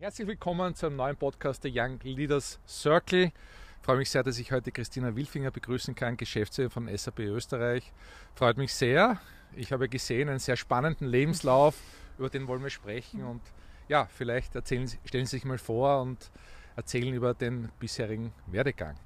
Herzlich willkommen zu einem neuen Podcast der Young Leaders Circle. Ich freue mich sehr, dass ich heute Christina Wilfinger begrüßen kann, Geschäftsführerin von SAP Österreich. Freut mich sehr. Ich habe gesehen einen sehr spannenden Lebenslauf, über den wollen wir sprechen. Und ja, vielleicht erzählen, stellen Sie sich mal vor und erzählen über den bisherigen Werdegang.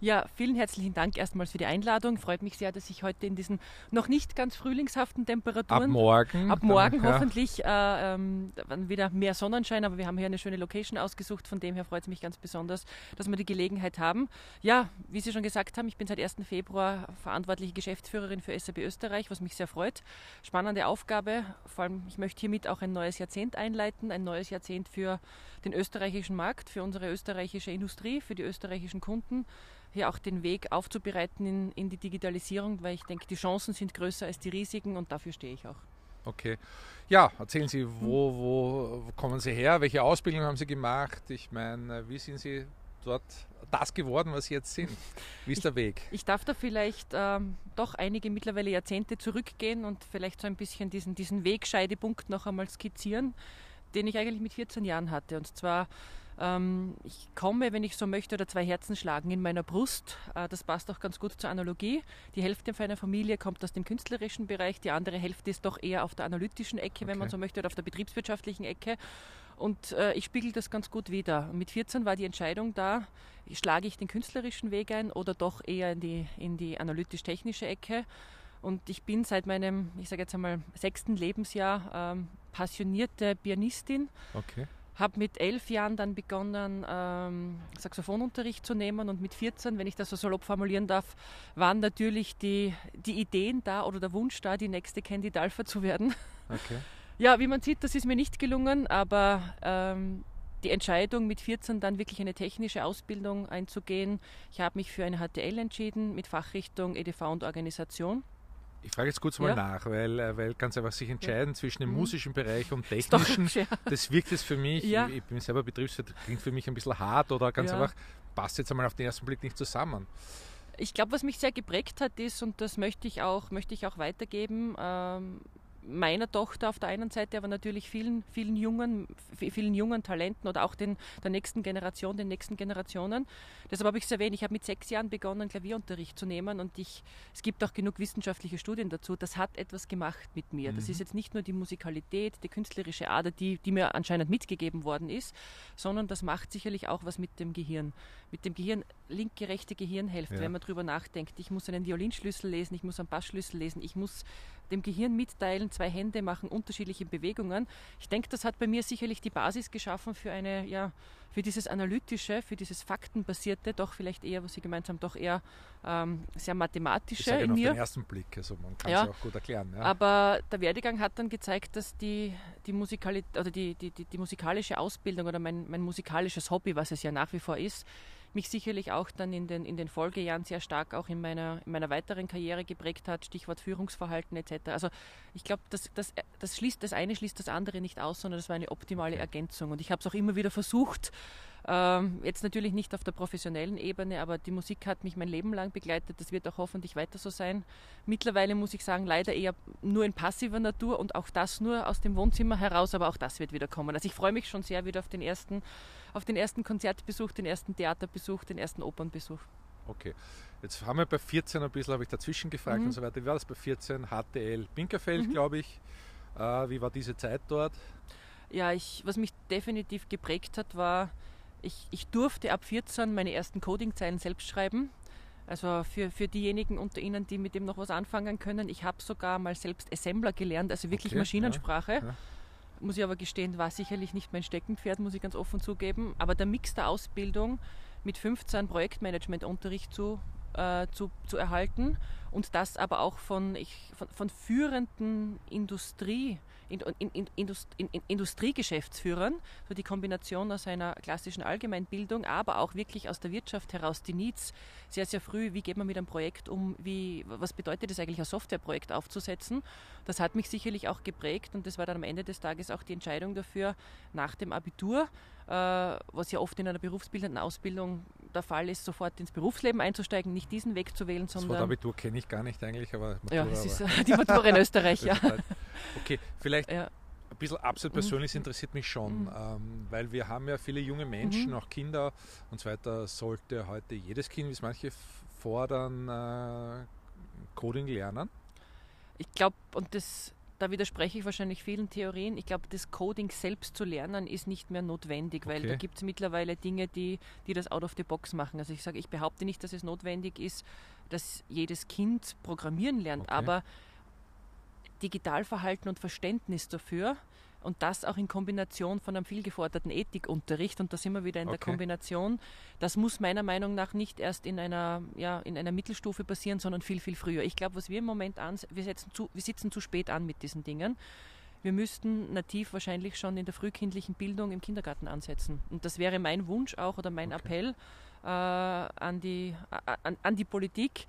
Ja, vielen herzlichen Dank erstmals für die Einladung. Freut mich sehr, dass ich heute in diesen noch nicht ganz frühlingshaften Temperaturen. Ab morgen. Ab morgen dann, hoffentlich ja. äh, ähm, wieder mehr Sonnenschein, aber wir haben hier eine schöne Location ausgesucht. Von dem her freut es mich ganz besonders, dass wir die Gelegenheit haben. Ja, wie Sie schon gesagt haben, ich bin seit 1. Februar verantwortliche Geschäftsführerin für SAP Österreich, was mich sehr freut. Spannende Aufgabe. Vor allem, ich möchte hiermit auch ein neues Jahrzehnt einleiten, ein neues Jahrzehnt für den österreichischen Markt, für unsere österreichische Industrie, für die österreichischen Kunden hier auch den Weg aufzubereiten in, in die Digitalisierung, weil ich denke, die Chancen sind größer als die Risiken und dafür stehe ich auch. Okay. Ja, erzählen Sie, wo, wo kommen Sie her? Welche Ausbildung haben Sie gemacht? Ich meine, wie sind Sie dort das geworden, was Sie jetzt sind? Wie ist ich, der Weg? Ich darf da vielleicht ähm, doch einige mittlerweile Jahrzehnte zurückgehen und vielleicht so ein bisschen diesen, diesen Wegscheidepunkt noch einmal skizzieren, den ich eigentlich mit 14 Jahren hatte. Und zwar ich komme, wenn ich so möchte, oder zwei Herzen schlagen in meiner Brust. Äh, das passt auch ganz gut zur Analogie. Die Hälfte meiner Familie kommt aus dem künstlerischen Bereich, die andere Hälfte ist doch eher auf der analytischen Ecke, okay. wenn man so möchte, oder auf der betriebswirtschaftlichen Ecke. Und äh, ich spiegel das ganz gut wieder. Mit 14 war die Entscheidung da, schlage ich den künstlerischen Weg ein oder doch eher in die, in die analytisch-technische Ecke. Und ich bin seit meinem, ich sage jetzt einmal, sechsten Lebensjahr ähm, passionierte Pianistin. Okay habe mit elf Jahren dann begonnen, ähm, Saxophonunterricht zu nehmen und mit 14, wenn ich das so salopp formulieren darf, waren natürlich die, die Ideen da oder der Wunsch da, die nächste Candy Dalfer zu werden. Okay. Ja, wie man sieht, das ist mir nicht gelungen, aber ähm, die Entscheidung mit 14 dann wirklich eine technische Ausbildung einzugehen. Ich habe mich für eine HTL entschieden mit Fachrichtung EDV und Organisation. Ich frage jetzt kurz mal ja. nach, weil, äh, weil ganz einfach sich entscheiden ja. zwischen dem mhm. musischen Bereich und technischen, ja. das wirkt jetzt für mich, ich bin selber Betriebswirt, klingt für mich ein bisschen hart oder ganz einfach, passt jetzt einmal auf den ersten Blick nicht zusammen. Ich glaube, was mich sehr geprägt hat, ist, und das möchte ich auch, möchte ich auch weitergeben, ähm, meiner Tochter auf der einen Seite, aber natürlich vielen, vielen jungen, vielen jungen Talenten oder auch den, der nächsten Generation, den nächsten Generationen. Deshalb habe ich es erwähnt, ich habe mit sechs Jahren begonnen, Klavierunterricht zu nehmen und ich, es gibt auch genug wissenschaftliche Studien dazu. Das hat etwas gemacht mit mir. Mhm. Das ist jetzt nicht nur die Musikalität, die künstlerische Ader, die, die mir anscheinend mitgegeben worden ist, sondern das macht sicherlich auch was mit dem Gehirn. Mit dem Gehirn, linke, rechte Gehirnhälfte, ja. wenn man darüber nachdenkt. Ich muss einen Violinschlüssel lesen, ich muss einen Bassschlüssel lesen, ich muss dem Gehirn mitteilen, zwei Hände machen unterschiedliche Bewegungen. Ich denke, das hat bei mir sicherlich die Basis geschaffen für eine, ja, für dieses analytische, für dieses faktenbasierte, doch vielleicht eher, was Sie gemeint haben, doch eher ähm, sehr mathematische ich in auf mir. den ersten Blick, also man kann ja, es auch gut erklären. Ja. Aber der Werdegang hat dann gezeigt, dass die, die, Musikali oder die, die, die, die musikalische Ausbildung oder mein, mein musikalisches Hobby, was es ja nach wie vor ist, mich sicherlich auch dann in den, in den Folgejahren sehr stark auch in meiner, in meiner weiteren Karriere geprägt hat, Stichwort Führungsverhalten etc. Also ich glaube, das, das, das, schließt, das eine schließt das andere nicht aus, sondern das war eine optimale Ergänzung. Und ich habe es auch immer wieder versucht, ähm, jetzt natürlich nicht auf der professionellen Ebene, aber die Musik hat mich mein Leben lang begleitet. Das wird auch hoffentlich weiter so sein. Mittlerweile muss ich sagen, leider eher nur in passiver Natur und auch das nur aus dem Wohnzimmer heraus, aber auch das wird wieder kommen. Also ich freue mich schon sehr wieder auf den ersten, auf den ersten Konzertbesuch, den ersten Theaterbesuch, den ersten Opernbesuch. Okay. Jetzt haben wir bei 14 ein bisschen, habe ich dazwischen gefragt mhm. und so weiter. Wie war das bei 14? HTL Binkerfeld, mhm. glaube ich. Äh, wie war diese Zeit dort? Ja, ich, was mich definitiv geprägt hat, war ich, ich durfte ab 14 meine ersten Coding-Zeilen selbst schreiben. Also für, für diejenigen unter Ihnen, die mit dem noch was anfangen können, ich habe sogar mal selbst Assembler gelernt, also wirklich okay, Maschinensprache. Ja, ja. Muss ich aber gestehen, war sicherlich nicht mein Steckenpferd, muss ich ganz offen zugeben. Aber der Mix der Ausbildung mit 15 Projektmanagement-Unterricht zu äh, zu, zu erhalten und das aber auch von, ich, von, von führenden Industrie, in, in, in, Industriegeschäftsführern, so die Kombination aus einer klassischen Allgemeinbildung, aber auch wirklich aus der Wirtschaft heraus, die Needs sehr, sehr früh, wie geht man mit einem Projekt um, wie, was bedeutet es eigentlich, ein Softwareprojekt aufzusetzen. Das hat mich sicherlich auch geprägt und das war dann am Ende des Tages auch die Entscheidung dafür, nach dem Abitur, äh, was ja oft in einer berufsbildenden Ausbildung der Fall ist, sofort ins Berufsleben einzusteigen, nicht diesen Weg zu wählen, sondern... Das Wort Abitur kenne ich gar nicht eigentlich, aber... Matura, ja, es ist aber die Matura in Österreich, ja. Okay, vielleicht ja. ein bisschen absolut mhm. persönlich interessiert mich schon, mhm. ähm, weil wir haben ja viele junge Menschen, mhm. auch Kinder und so weiter, sollte heute jedes Kind, wie es manche fordern, äh, Coding lernen? Ich glaube, und das da widerspreche ich wahrscheinlich vielen Theorien. Ich glaube, das Coding selbst zu lernen ist nicht mehr notwendig, weil okay. da gibt es mittlerweile Dinge, die, die das out of the box machen. Also ich sage, ich behaupte nicht, dass es notwendig ist, dass jedes Kind programmieren lernt, okay. aber Digitalverhalten und Verständnis dafür und das auch in Kombination von einem viel geforderten Ethikunterricht und da sind wir wieder in okay. der Kombination. Das muss meiner Meinung nach nicht erst in einer, ja, in einer Mittelstufe passieren, sondern viel, viel früher. Ich glaube, was wir im Moment an, wir, setzen zu, wir sitzen zu spät an mit diesen Dingen. Wir müssten nativ wahrscheinlich schon in der frühkindlichen Bildung im Kindergarten ansetzen. Und das wäre mein Wunsch auch oder mein okay. Appell äh, an, die, an, an die Politik,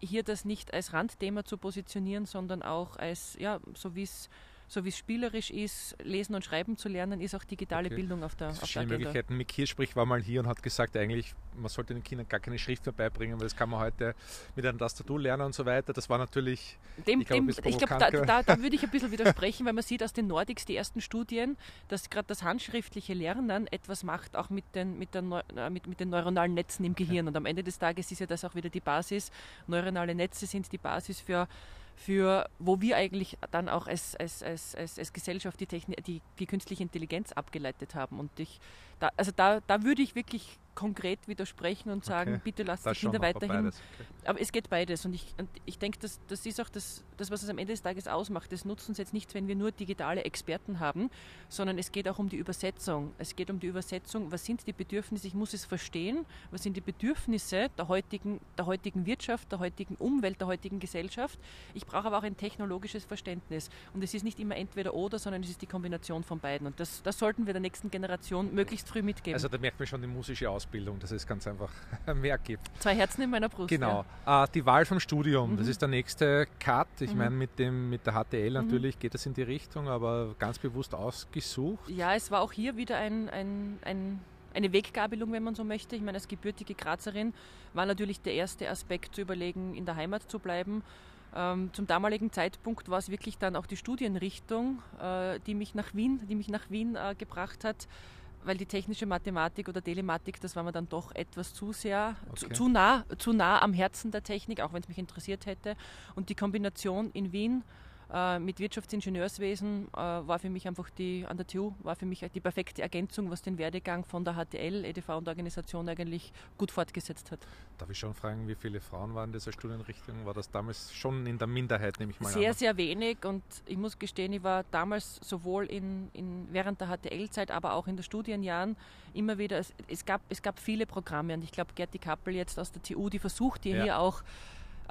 hier das nicht als Randthema zu positionieren, sondern auch als, ja, so wie es so wie es spielerisch ist, lesen und schreiben zu lernen, ist auch digitale okay. Bildung auf der, auf der Agenda. Möglichkeiten. Mick Hirschsprich war mal hier und hat gesagt, eigentlich, man sollte den Kindern gar keine Schrift mehr beibringen, weil das kann man heute mit einer Tastatur lernen und so weiter. Das war natürlich, dem, ich glaube, glaub, da, da, da, würde ich ein bisschen widersprechen, weil man sieht aus den Nordics, die ersten Studien, dass gerade das handschriftliche Lernen etwas macht, auch mit den, mit, der, äh, mit, mit den neuronalen Netzen im Gehirn. Und am Ende des Tages ist ja das auch wieder die Basis. Neuronale Netze sind die Basis für für wo wir eigentlich dann auch als, als, als, als, als Gesellschaft die, Technik, die, die künstliche Intelligenz abgeleitet haben. Und ich, da, also da, da würde ich wirklich konkret widersprechen und sagen, okay. bitte lasst die Kinder weiterhin. Okay. Aber es geht beides. Und ich, und ich denke, das, das ist auch das, das, was es am Ende des Tages ausmacht. Das nutzen uns jetzt nicht, wenn wir nur digitale Experten haben, sondern es geht auch um die Übersetzung. Es geht um die Übersetzung, was sind die Bedürfnisse, ich muss es verstehen, was sind die Bedürfnisse der heutigen, der heutigen Wirtschaft, der heutigen Umwelt, der heutigen Gesellschaft. Ich brauche aber auch ein technologisches Verständnis. Und es ist nicht immer entweder oder, sondern es ist die Kombination von beiden. Und das, das sollten wir der nächsten Generation möglichst früh mitgeben. Also da merkt man schon die musische Ausbildung. Ausbildung, dass es ganz einfach mehr gibt. Zwei Herzen in meiner Brust. Genau. Ja. Äh, die Wahl vom Studium, mhm. das ist der nächste Cut. Ich mhm. meine, mit, mit der HTL mhm. natürlich mhm. geht es in die Richtung, aber ganz bewusst ausgesucht. Ja, es war auch hier wieder ein, ein, ein eine Weggabelung, wenn man so möchte. Ich meine, als gebürtige Grazerin war natürlich der erste Aspekt zu überlegen, in der Heimat zu bleiben. Ähm, zum damaligen Zeitpunkt war es wirklich dann auch die Studienrichtung, äh, die mich nach Wien, die mich nach Wien äh, gebracht hat weil die technische Mathematik oder Telematik, das war mir dann doch etwas zu sehr, okay. zu, zu, nah, zu nah am Herzen der Technik, auch wenn es mich interessiert hätte. Und die Kombination in Wien äh, mit Wirtschaftsingenieurswesen äh, war für mich einfach die, an der TU, war für mich die perfekte Ergänzung, was den Werdegang von der HTL, EDV und Organisation eigentlich gut fortgesetzt hat. Darf ich schon fragen, wie viele Frauen waren in dieser Studienrichtung? War das damals schon in der Minderheit, nehme ich mal sehr, an? Sehr, sehr wenig und ich muss gestehen, ich war damals sowohl in, in, während der HTL-Zeit, aber auch in den Studienjahren immer wieder, es, es, gab, es gab viele Programme und ich glaube, Gerti Kappel jetzt aus der TU, die versucht ja. hier auch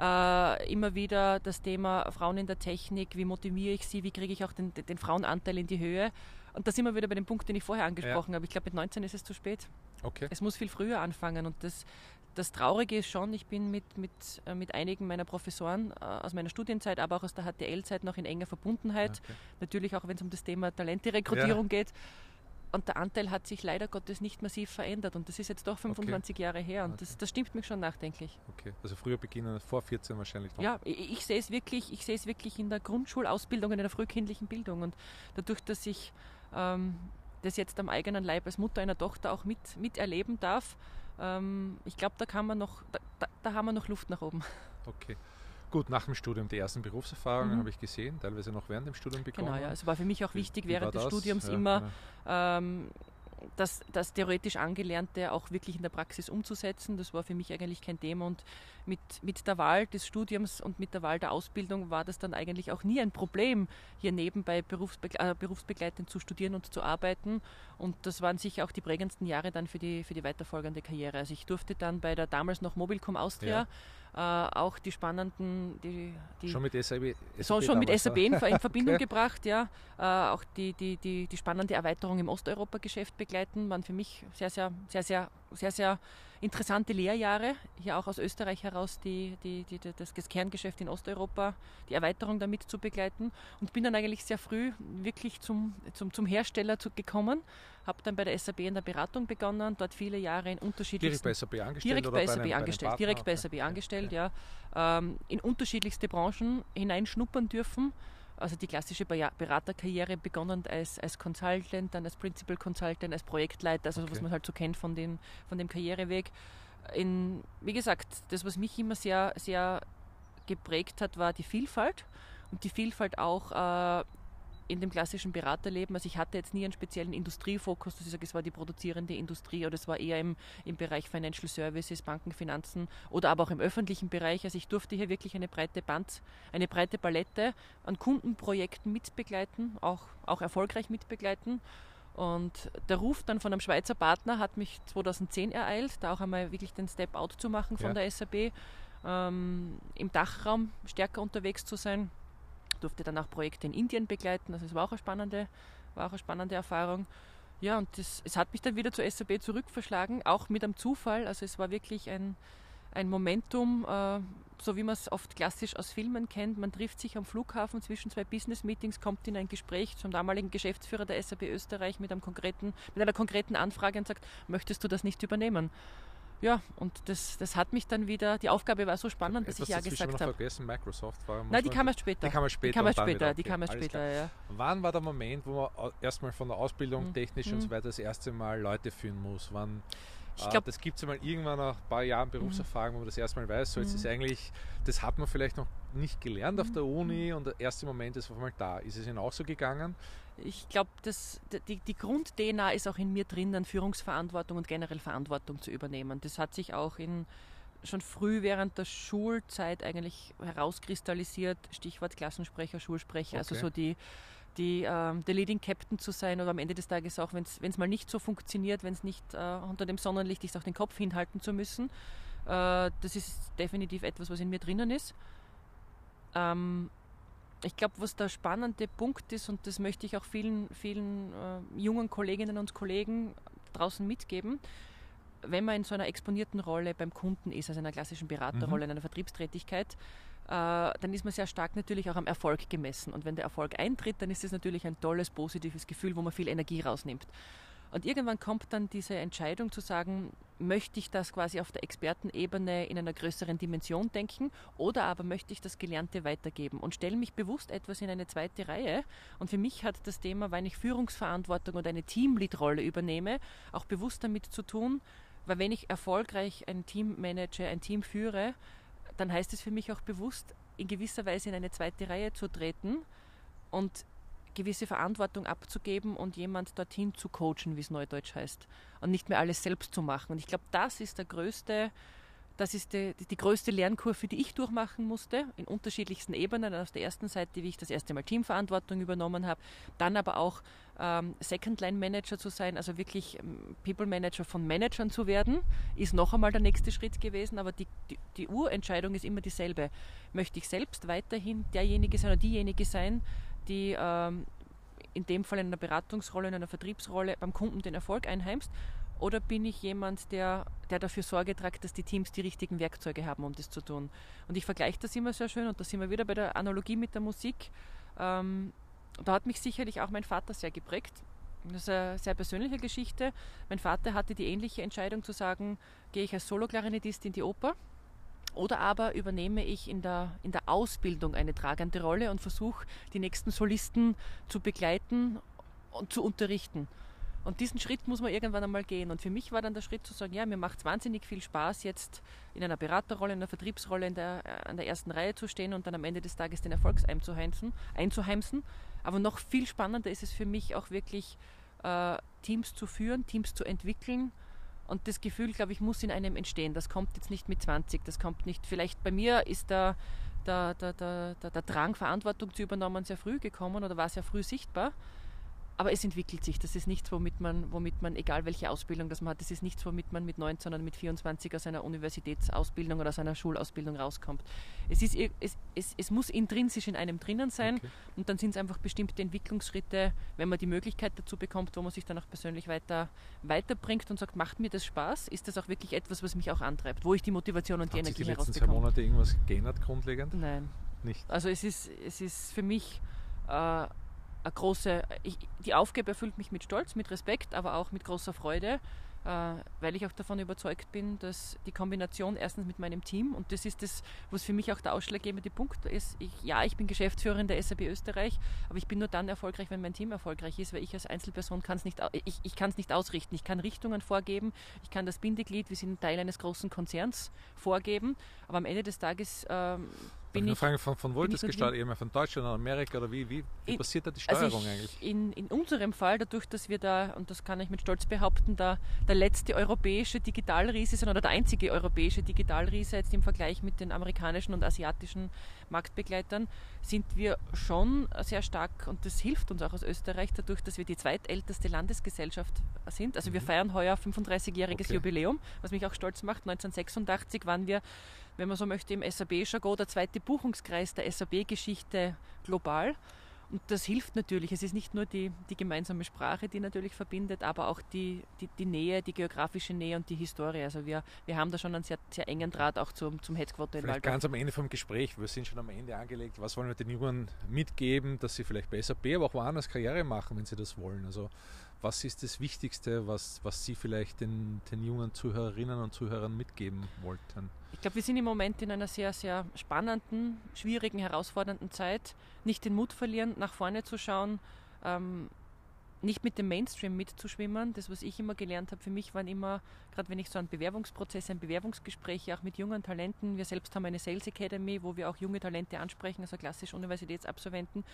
äh, immer wieder das Thema Frauen in der Technik, wie motiviere ich sie, wie kriege ich auch den, den Frauenanteil in die Höhe. Und da sind wir wieder bei dem Punkt, den ich vorher angesprochen ja. habe. Ich glaube, mit 19 ist es zu spät. Okay. Es muss viel früher anfangen. Und das, das Traurige ist schon, ich bin mit, mit, äh, mit einigen meiner Professoren äh, aus meiner Studienzeit, aber auch aus der HTL-Zeit noch in enger Verbundenheit. Okay. Natürlich auch, wenn es um das Thema Talenterekrutierung ja. geht. Und der Anteil hat sich leider Gottes nicht massiv verändert. Und das ist jetzt doch 25 okay. Jahre her. Und okay. das, das, stimmt mich schon nachdenklich. Okay, also früher beginnen, vor 14 wahrscheinlich noch. Ja, ich, ich sehe es wirklich, ich sehe es wirklich in der Grundschulausbildung, in der frühkindlichen Bildung. Und dadurch, dass ich ähm, das jetzt am eigenen Leib als Mutter einer Tochter auch mit, miterleben darf, ähm, ich glaube, da kann man noch, da, da, da haben wir noch Luft nach oben. Okay. Gut, nach dem Studium die ersten Berufserfahrungen mhm. habe ich gesehen, teilweise noch während dem Studium bekommen. Genau, ja. Es war für mich auch wichtig, wie, während wie des Studiums ja, immer ja. Ähm, das, das theoretisch Angelernte auch wirklich in der Praxis umzusetzen. Das war für mich eigentlich kein Thema und mit, mit der Wahl des Studiums und mit der Wahl der Ausbildung war das dann eigentlich auch nie ein Problem, hier nebenbei berufsbegle äh, berufsbegleitend zu studieren und zu arbeiten. Und das waren sicher auch die prägendsten Jahre dann für die, für die weiterfolgende Karriere. Also ich durfte dann bei der damals noch Mobilcom Austria ja äh, auch die spannenden, die, die schon mit SAP, SAP schon mit SAP in, in Verbindung okay. gebracht, ja, äh, auch die, die, die, die spannende Erweiterung im Osteuropa-Geschäft begleiten, waren für mich sehr, sehr, sehr, sehr, sehr, sehr interessante Lehrjahre, hier auch aus Österreich heraus die, die, die, das, Kerngeschäft in Osteuropa, die Erweiterung damit zu begleiten und bin dann eigentlich sehr früh wirklich zum, zum, zum Hersteller zu, gekommen, habe dann bei der SAP in der Beratung begonnen, dort viele Jahre in unterschiedlichsten... Direkt bei SAP angestellt? Direkt bei, SAP einem, angestellt, direkt bei SAP angestellt, ja. ja. Ähm, in unterschiedlichste Branchen hineinschnuppern dürfen also die klassische Beraterkarriere begonnen als, als Consultant, dann als Principal Consultant, als Projektleiter, also okay. was man halt so kennt von, den, von dem Karriereweg. In, wie gesagt, das, was mich immer sehr, sehr geprägt hat, war die Vielfalt und die Vielfalt auch äh, in dem klassischen Beraterleben, also ich hatte jetzt nie einen speziellen Industriefokus, dass ich sage, es war die produzierende Industrie oder es war eher im, im Bereich Financial Services, Banken, Finanzen oder aber auch im öffentlichen Bereich. Also ich durfte hier wirklich eine breite Band, eine breite Palette an Kundenprojekten mitbegleiten, auch, auch erfolgreich mitbegleiten. Und der Ruf dann von einem Schweizer Partner hat mich 2010 ereilt, da auch einmal wirklich den Step Out zu machen von ja. der SAP, ähm, im Dachraum stärker unterwegs zu sein durfte dann auch Projekte in Indien begleiten. Also es war auch eine spannende, war auch eine spannende Erfahrung. Ja, und das, es hat mich dann wieder zur SAP zurückverschlagen, auch mit einem Zufall. Also es war wirklich ein, ein Momentum, äh, so wie man es oft klassisch aus Filmen kennt. Man trifft sich am Flughafen zwischen zwei Business-Meetings, kommt in ein Gespräch zum damaligen Geschäftsführer der SAP Österreich mit, einem konkreten, mit einer konkreten Anfrage und sagt, möchtest du das nicht übernehmen? Ja, und das, das hat mich dann wieder, die Aufgabe war so spannend, dass Etwas ich ja gesagt habe. vergessen, Microsoft war Nein, die kam erst später. Die kam erst später. Die kam erst später, okay, die kam erst später ja. Wann war der Moment, wo man erstmal von der Ausbildung mhm. technisch mhm. und so weiter das erste Mal Leute führen muss? Wann, ich glaube, das gibt es mal irgendwann nach ein paar Jahren Berufserfahrung, wo man das erstmal weiß. So, jetzt ist mhm. eigentlich, das hat man vielleicht noch nicht gelernt auf der Uni mhm. und der erste Moment ist auf einmal da. Ist es Ihnen auch so gegangen? ich glaube, die, die Grund-DNA ist auch in mir drin, dann Führungsverantwortung und generell Verantwortung zu übernehmen. Das hat sich auch in, schon früh während der Schulzeit eigentlich herauskristallisiert. Stichwort Klassensprecher, Schulsprecher, also okay. also so die, die, ähm, der Leading Captain zu sein oder am Ende des Tages auch, wenn es mal nicht so funktioniert, wenn es nicht äh, unter dem Sonnenlicht ist, auch den Kopf hinhalten zu müssen. Äh, das ist definitiv etwas, was in mir drinnen ist. Ähm, ich glaube, was der spannende Punkt ist, und das möchte ich auch vielen, vielen äh, jungen Kolleginnen und Kollegen draußen mitgeben, wenn man in so einer exponierten Rolle beim Kunden ist, also in einer klassischen Beraterrolle, mhm. in einer Vertriebstätigkeit, äh, dann ist man sehr stark natürlich auch am Erfolg gemessen. Und wenn der Erfolg eintritt, dann ist es natürlich ein tolles, positives Gefühl, wo man viel Energie rausnimmt. Und irgendwann kommt dann diese Entscheidung zu sagen, möchte ich das quasi auf der Expertenebene in einer größeren Dimension denken oder aber möchte ich das Gelernte weitergeben und stelle mich bewusst etwas in eine zweite Reihe. Und für mich hat das Thema, wenn ich Führungsverantwortung oder eine Teamlead-Rolle übernehme, auch bewusst damit zu tun, weil wenn ich erfolgreich ein Team manage, ein Team führe, dann heißt es für mich auch bewusst, in gewisser Weise in eine zweite Reihe zu treten und gewisse Verantwortung abzugeben und jemand dorthin zu coachen, wie es neudeutsch heißt. Und nicht mehr alles selbst zu machen. Und ich glaube, das ist der größte, das ist die, die, größte Lernkurve, die ich durchmachen musste, in unterschiedlichsten Ebenen. Auf der ersten Seite, wie ich das erste Mal Teamverantwortung übernommen habe, dann aber auch ähm, Second-Line-Manager zu sein, also wirklich ähm, People-Manager von Managern zu werden, ist noch einmal der nächste Schritt gewesen. Aber die, die, die Urentscheidung ist immer dieselbe. Möchte ich selbst weiterhin derjenige sein oder diejenige sein, die ähm, in dem Fall in einer Beratungsrolle, in einer Vertriebsrolle beim Kunden den Erfolg einheimst? Oder bin ich jemand, der, der dafür Sorge trägt, dass die Teams die richtigen Werkzeuge haben, um das zu tun? Und ich vergleiche das immer sehr schön und da sind wir wieder bei der Analogie mit der Musik. Ähm, da hat mich sicherlich auch mein Vater sehr geprägt. Das ist eine sehr persönliche Geschichte. Mein Vater hatte die ähnliche Entscheidung zu sagen, gehe ich als Solo-Klarinettist in die Oper oder aber übernehme ich in der, in der Ausbildung eine tragende Rolle und versuche, die nächsten Solisten zu begleiten und zu unterrichten. Und diesen Schritt muss man irgendwann einmal gehen. Und für mich war dann der Schritt zu sagen, ja, mir macht es wahnsinnig viel Spaß, jetzt in einer Beraterrolle, in einer Vertriebsrolle in der, äh, an der ersten Reihe zu stehen und dann am Ende des Tages den Erfolg einzuheimsen. einzuheimsen. Aber noch viel spannender ist es für mich auch wirklich, äh, Teams zu führen, Teams zu entwickeln. Und das Gefühl, glaube ich, muss in einem entstehen. Das kommt jetzt nicht mit 20, das kommt nicht. Vielleicht bei mir ist der, der, der, der, der Drang, Verantwortung zu übernehmen, sehr früh gekommen oder war sehr früh sichtbar aber es entwickelt sich. Das ist nichts, womit man, womit man, egal welche Ausbildung das man hat, das ist nichts, womit man mit 19 oder mit 24 aus einer Universitätsausbildung oder aus einer Schulausbildung rauskommt. Es, ist, es, es, es muss intrinsisch in einem drinnen sein okay. und dann sind es einfach bestimmte Entwicklungsschritte, wenn man die Möglichkeit dazu bekommt, wo man sich dann auch persönlich weiter, weiterbringt und sagt, macht mir das Spaß? Ist das auch wirklich etwas, was mich auch antreibt, wo ich die Motivation und hat die Energie sich die letzten zwei Monate irgendwas geändert grundlegend? Nein. Nicht? Also es ist, es ist für mich... Äh, eine große, ich, die Aufgabe erfüllt mich mit Stolz, mit Respekt, aber auch mit großer Freude, äh, weil ich auch davon überzeugt bin, dass die Kombination erstens mit meinem Team und das ist das, was für mich auch der ausschlaggebende Punkt ist. Ich, ja, ich bin Geschäftsführerin der SAP Österreich, aber ich bin nur dann erfolgreich, wenn mein Team erfolgreich ist, weil ich als Einzelperson kann es nicht, ich, ich kann es nicht ausrichten. Ich kann Richtungen vorgeben, ich kann das Bindeglied, wir sind Teil eines großen Konzerns, vorgeben, aber am Ende des Tages ähm, bin ich. Fragen, von, von wo das gestartet? Eher von Deutschland oder Amerika oder wie, wie, wie passiert da die also Steuerung also ich, eigentlich? In, in unserem Fall, dadurch, dass wir da, und das kann ich mit Stolz behaupten, da der letzte europäische Digitalriese sind oder der einzige europäische Digitalriese jetzt im Vergleich mit den amerikanischen und asiatischen Marktbegleitern, sind wir schon sehr stark und das hilft uns auch aus Österreich dadurch, dass wir die zweitälteste Landesgesellschaft sind. Also mhm. wir feiern heuer 35-jähriges okay. Jubiläum, was mich auch stolz macht. 1986 waren wir wenn man so möchte, im SAP-Jargon der zweite Buchungskreis der SAP-Geschichte global. Und das hilft natürlich. Es ist nicht nur die, die gemeinsame Sprache, die natürlich verbindet, aber auch die, die, die, Nähe, die geografische Nähe und die Historie. Also wir, wir haben da schon einen sehr, sehr engen Draht auch zum, zum Headquarter in Waldorf. Ganz am Ende vom Gespräch, wir sind schon am Ende angelegt, was wollen wir den Jungen mitgeben, dass sie vielleicht bei SAP, aber auch woanders Karriere machen, wenn sie das wollen. Also was ist das Wichtigste, was, was Sie vielleicht den, den jungen Zuhörerinnen und Zuhörern mitgeben wollten? Ich glaube, wir sind im Moment in einer sehr, sehr spannenden, schwierigen, herausfordernden Zeit. Nicht den Mut verlieren, nach vorne zu schauen, ähm, nicht mit dem Mainstream mitzuschwimmen. Das, was ich immer gelernt habe, für mich waren immer, gerade wenn ich so einen Bewerbungsprozess, ein Bewerbungsgespräch auch mit jungen Talenten, wir selbst haben eine Sales Academy, wo wir auch junge Talente ansprechen, also klassisch Universitätsabsolventen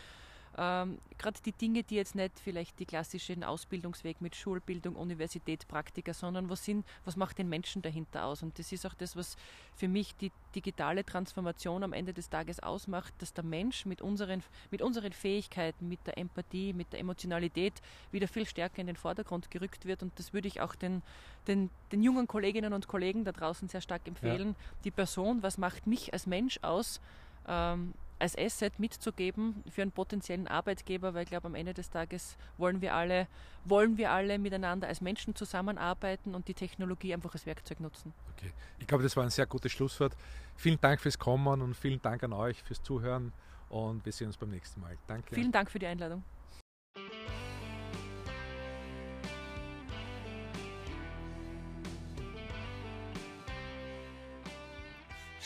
ähm, Gerade die Dinge, die jetzt nicht vielleicht die klassischen Ausbildungsweg mit Schulbildung, Universität, Praktika, sondern was sind, was macht den Menschen dahinter aus? Und das ist auch das, was für mich die digitale Transformation am Ende des Tages ausmacht, dass der Mensch mit unseren, mit unseren Fähigkeiten, mit der Empathie, mit der Emotionalität wieder viel stärker in den Vordergrund gerückt wird. Und das würde ich auch den, den, den jungen Kolleginnen und Kollegen da draußen sehr stark empfehlen. Ja. Die Person, was macht mich als Mensch aus? Ähm, als Asset mitzugeben für einen potenziellen Arbeitgeber, weil ich glaube, am Ende des Tages wollen wir alle, wollen wir alle miteinander als Menschen zusammenarbeiten und die Technologie einfach als Werkzeug nutzen. Okay. Ich glaube, das war ein sehr gutes Schlusswort. Vielen Dank fürs Kommen und vielen Dank an euch fürs Zuhören und wir sehen uns beim nächsten Mal. Danke. Vielen Dank für die Einladung.